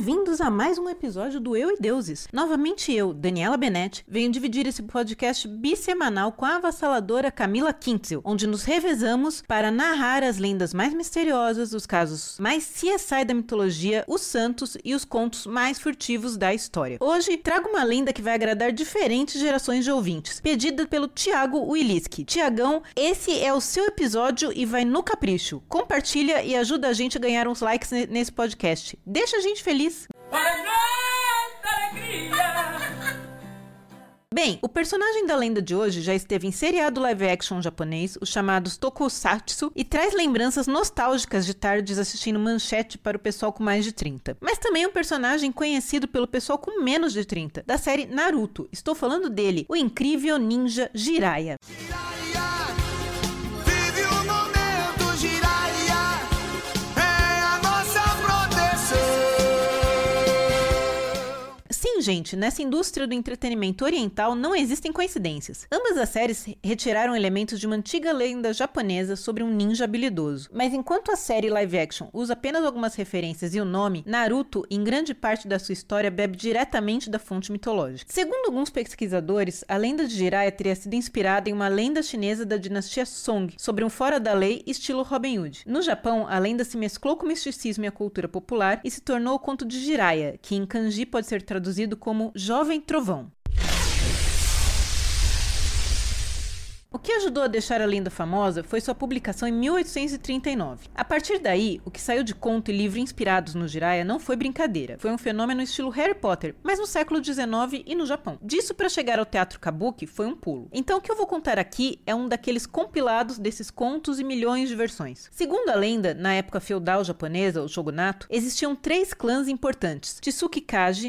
vim Bem-vindos a mais um episódio do Eu e Deuses. Novamente eu, Daniela Benetti, venho dividir esse podcast bissemanal com a avassaladora Camila Kintzel, onde nos revezamos para narrar as lendas mais misteriosas, os casos mais CSI da mitologia, os santos e os contos mais furtivos da história. Hoje trago uma lenda que vai agradar diferentes gerações de ouvintes, pedida pelo Tiago Wiliski. Tiagão, esse é o seu episódio e vai no capricho. Compartilha e ajuda a gente a ganhar uns likes nesse podcast. Deixa a gente feliz. Bem, o personagem da lenda de hoje já esteve em seriado live action japonês, os chamados Tokusatsu, e traz lembranças nostálgicas de tardes assistindo manchete para o pessoal com mais de 30. Mas também é um personagem conhecido pelo pessoal com menos de 30, da série Naruto. Estou falando dele, o incrível ninja Jiraiya. Jiraiya! Gente, nessa indústria do entretenimento oriental não existem coincidências. Ambas as séries retiraram elementos de uma antiga lenda japonesa sobre um ninja habilidoso. Mas enquanto a série live action usa apenas algumas referências e o nome, Naruto, em grande parte da sua história, bebe diretamente da fonte mitológica. Segundo alguns pesquisadores, a lenda de Jiraiya teria sido inspirada em uma lenda chinesa da dinastia Song, sobre um fora da lei estilo Robin Hood. No Japão, a lenda se mesclou com o misticismo e a cultura popular e se tornou o conto de Jiraiya, que em kanji pode ser traduzido como Jovem Trovão. O que ajudou a deixar a lenda famosa foi sua publicação em 1839. A partir daí, o que saiu de conto e livro inspirados no Jiraiya não foi brincadeira. Foi um fenômeno estilo Harry Potter, mas no século XIX e no Japão. Disso para chegar ao teatro kabuki foi um pulo. Então o que eu vou contar aqui é um daqueles compilados desses contos e milhões de versões. Segundo a lenda, na época feudal japonesa, o shogunato, existiam três clãs importantes: Tsuki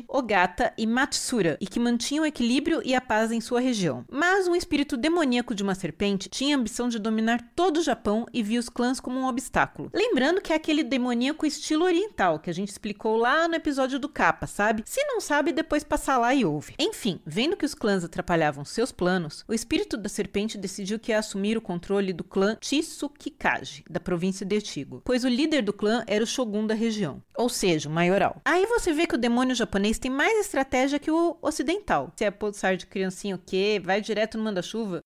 Ogata e Matsura, e que mantinham o equilíbrio e a paz em sua região. Mas um espírito demoníaco de uma uma serpente, tinha a ambição de dominar todo o Japão e via os clãs como um obstáculo. Lembrando que é aquele demoníaco estilo oriental que a gente explicou lá no episódio do Capa, sabe? Se não sabe, depois passa lá e ouve. Enfim, vendo que os clãs atrapalhavam seus planos, o espírito da serpente decidiu que ia assumir o controle do clã Chisukikaji, da província de Echigo, pois o líder do clã era o shogun da região, ou seja, o maioral. Aí você vê que o demônio japonês tem mais estratégia que o ocidental. Se é pulsar de criancinha o quê? Vai direto no manda-chuva.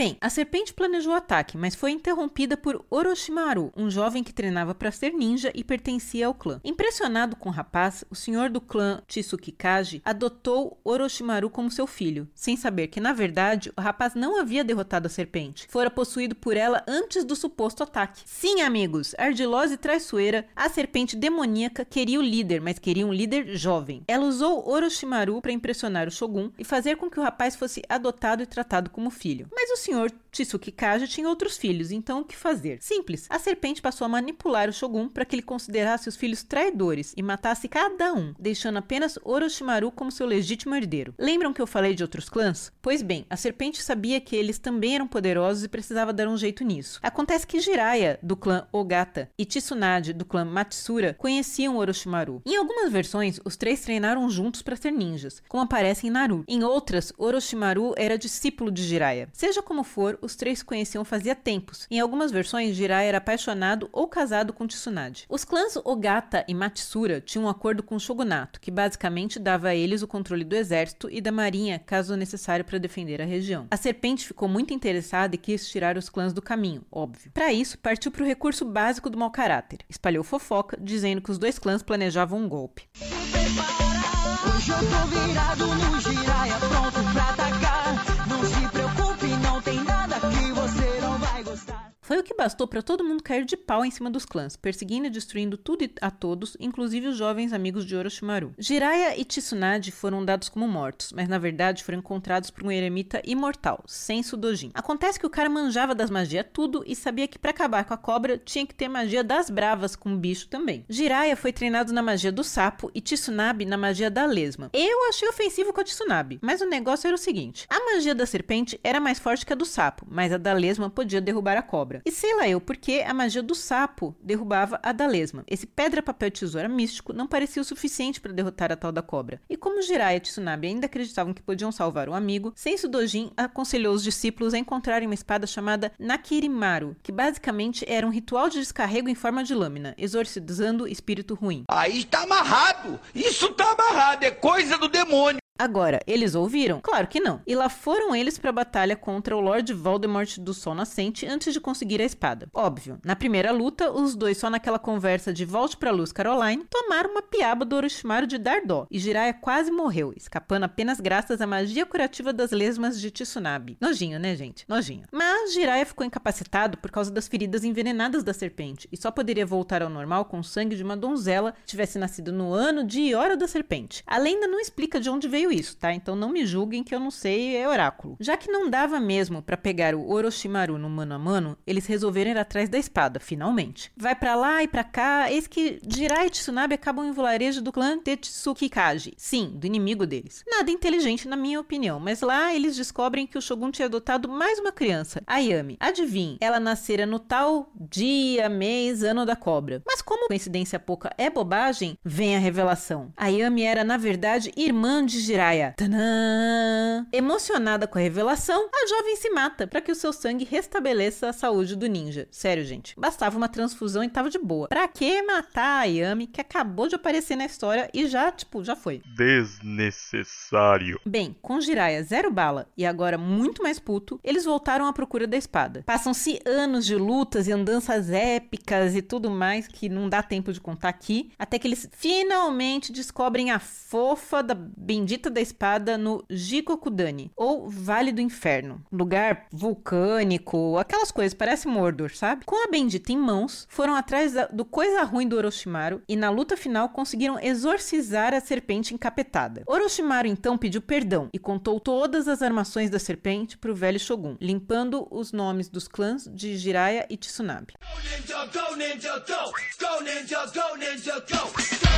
Bem, a serpente planejou o ataque, mas foi interrompida por Orochimaru, um jovem que treinava para ser ninja e pertencia ao clã. Impressionado com o rapaz, o senhor do clã Chisukikaji adotou Orochimaru como seu filho, sem saber que, na verdade, o rapaz não havia derrotado a serpente, fora possuído por ela antes do suposto ataque. Sim, amigos, ardilosa e traiçoeira, a serpente demoníaca queria o líder, mas queria um líder jovem. Ela usou Orochimaru para impressionar o Shogun e fazer com que o rapaz fosse adotado e tratado como filho. Mas o senhor Tsukikaja tinha outros filhos, então o que fazer? Simples. A serpente passou a manipular o Shogun para que ele considerasse os filhos traidores e matasse cada um, deixando apenas Orochimaru como seu legítimo herdeiro. Lembram que eu falei de outros clãs? Pois bem, a serpente sabia que eles também eram poderosos e precisava dar um jeito nisso. Acontece que Jiraiya, do clã Ogata, e Tsunade, do clã Matsura, conheciam Orochimaru. Em algumas versões, os três treinaram juntos para ser ninjas, como aparece em Naruto. Em outras, Orochimaru era discípulo de Jiraiya. Seja como for, os três se conheciam fazia tempos. Em algumas versões, Jiraiya era apaixonado ou casado com Tsunade. Os clãs Ogata e Matsura tinham um acordo com o shogunato, que basicamente dava a eles o controle do exército e da marinha, caso necessário para defender a região. A serpente ficou muito interessada e quis tirar os clãs do caminho, óbvio. Para isso, partiu para o recurso básico do mau caráter. Espalhou fofoca, dizendo que os dois clãs planejavam um golpe. Hoje eu tô virado no o que bastou para todo mundo cair de pau em cima dos clãs, perseguindo e destruindo tudo e a todos, inclusive os jovens amigos de Orochimaru. Jiraiya e Tsunade foram dados como mortos, mas na verdade foram encontrados por um eremita imortal, Sensu Dojin. Acontece que o cara manjava das magias tudo e sabia que para acabar com a cobra tinha que ter magia das bravas com o bicho também. Jiraiya foi treinado na magia do sapo e Tsunade na magia da lesma. Eu achei ofensivo com a Tsunade, mas o negócio era o seguinte: a magia da serpente era mais forte que a do sapo, mas a da lesma podia derrubar a cobra. E sei lá eu porque a magia do sapo derrubava a da lesma. Esse pedra, papel tesoura místico não parecia o suficiente para derrotar a tal da cobra. E como Jiraiya e Tsunade ainda acreditavam que podiam salvar o amigo, Sensu Dojin aconselhou os discípulos a encontrarem uma espada chamada Nakirimaru, que basicamente era um ritual de descarrego em forma de lâmina, exorcizando espírito ruim. Aí está amarrado! Isso está amarrado! É coisa do demônio! Agora, eles ouviram? Claro que não. E lá foram eles para a batalha contra o Lord Voldemort do Sol Nascente antes de conseguir a espada. Óbvio, na primeira luta, os dois só naquela conversa de volte pra luz Caroline, tomaram uma piaba do Orochimaru de Dardó, e Jiraiya quase morreu, escapando apenas graças à magia curativa das lesmas de Tsunade. Nojinho, né, gente? Nojinho. Mas Jiraiya ficou incapacitado por causa das feridas envenenadas da serpente, e só poderia voltar ao normal com o sangue de uma donzela que tivesse nascido no ano, dia e hora da serpente. A lenda não explica de onde veio isso, tá? Então não me julguem que eu não sei, é oráculo. Já que não dava mesmo para pegar o Orochimaru no mano a mano, eles resolveram ir atrás da espada, finalmente. Vai para lá e para cá, eis que Jirai e Tsunade acabam em vilarejo do clã Tetsuki Kaji. Sim, do inimigo deles. Nada inteligente na minha opinião, mas lá eles descobrem que o Shogun tinha adotado mais uma criança, a Yami. Adivinhe, ela nascera no tal dia, mês, ano da cobra. Mas como coincidência pouca é bobagem, vem a revelação. A Yami era, na verdade, irmã de Jirai Jiraiya. Tadã! Emocionada com a revelação, a jovem se mata para que o seu sangue restabeleça a saúde do ninja. Sério, gente. Bastava uma transfusão e tava de boa. Pra que matar a Yami, que acabou de aparecer na história e já, tipo, já foi? Desnecessário. Bem, com Jiraiya zero bala e agora muito mais puto, eles voltaram à procura da espada. Passam-se anos de lutas e andanças épicas e tudo mais que não dá tempo de contar aqui, até que eles finalmente descobrem a fofa da bendita da espada no Jikokudani, ou Vale do Inferno. Lugar vulcânico, aquelas coisas, parece Mordor, sabe? Com a bendita em mãos, foram atrás da, do coisa ruim do Orochimaru e na luta final conseguiram exorcizar a serpente encapetada. Orochimaru então pediu perdão e contou todas as armações da serpente para o velho Shogun, limpando os nomes dos clãs de Jiraiya e Tsunade. Go ninja, go ninja, go!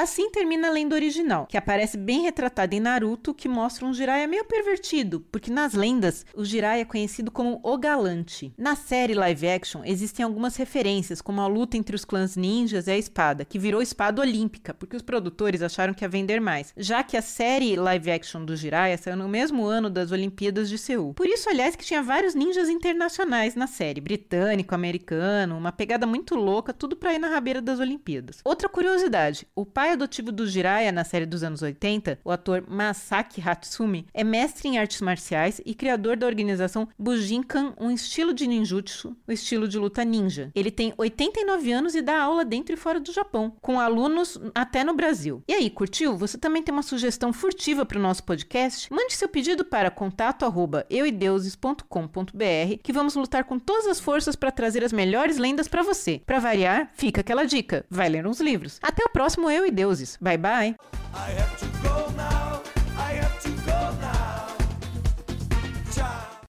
Assim termina a lenda original, que aparece bem retratada em Naruto, que mostra um Jiraiya meio pervertido, porque nas lendas o Jiraiya é conhecido como o Galante. Na série live action existem algumas referências, como a luta entre os clãs ninjas e a espada, que virou espada olímpica, porque os produtores acharam que ia vender mais, já que a série live action do Jiraiya saiu no mesmo ano das Olimpíadas de Seul. Por isso, aliás, que tinha vários ninjas internacionais na série, britânico, americano, uma pegada muito louca, tudo pra ir na rabeira das Olimpíadas. Outra curiosidade, o pai pai adotivo do Jiraiya na série dos anos 80, o ator Masaki Hatsumi, é mestre em artes marciais e criador da organização Bujinkan, um estilo de ninjutsu, o estilo de luta ninja. Ele tem 89 anos e dá aula dentro e fora do Japão, com alunos até no Brasil. E aí, curtiu? Você também tem uma sugestão furtiva para o nosso podcast? Mande seu pedido para contato arroba euideuses.com.br que vamos lutar com todas as forças para trazer as melhores lendas para você. Para variar, fica aquela dica: vai ler uns livros. Até o próximo Eu e Deus deuses. Bye bye.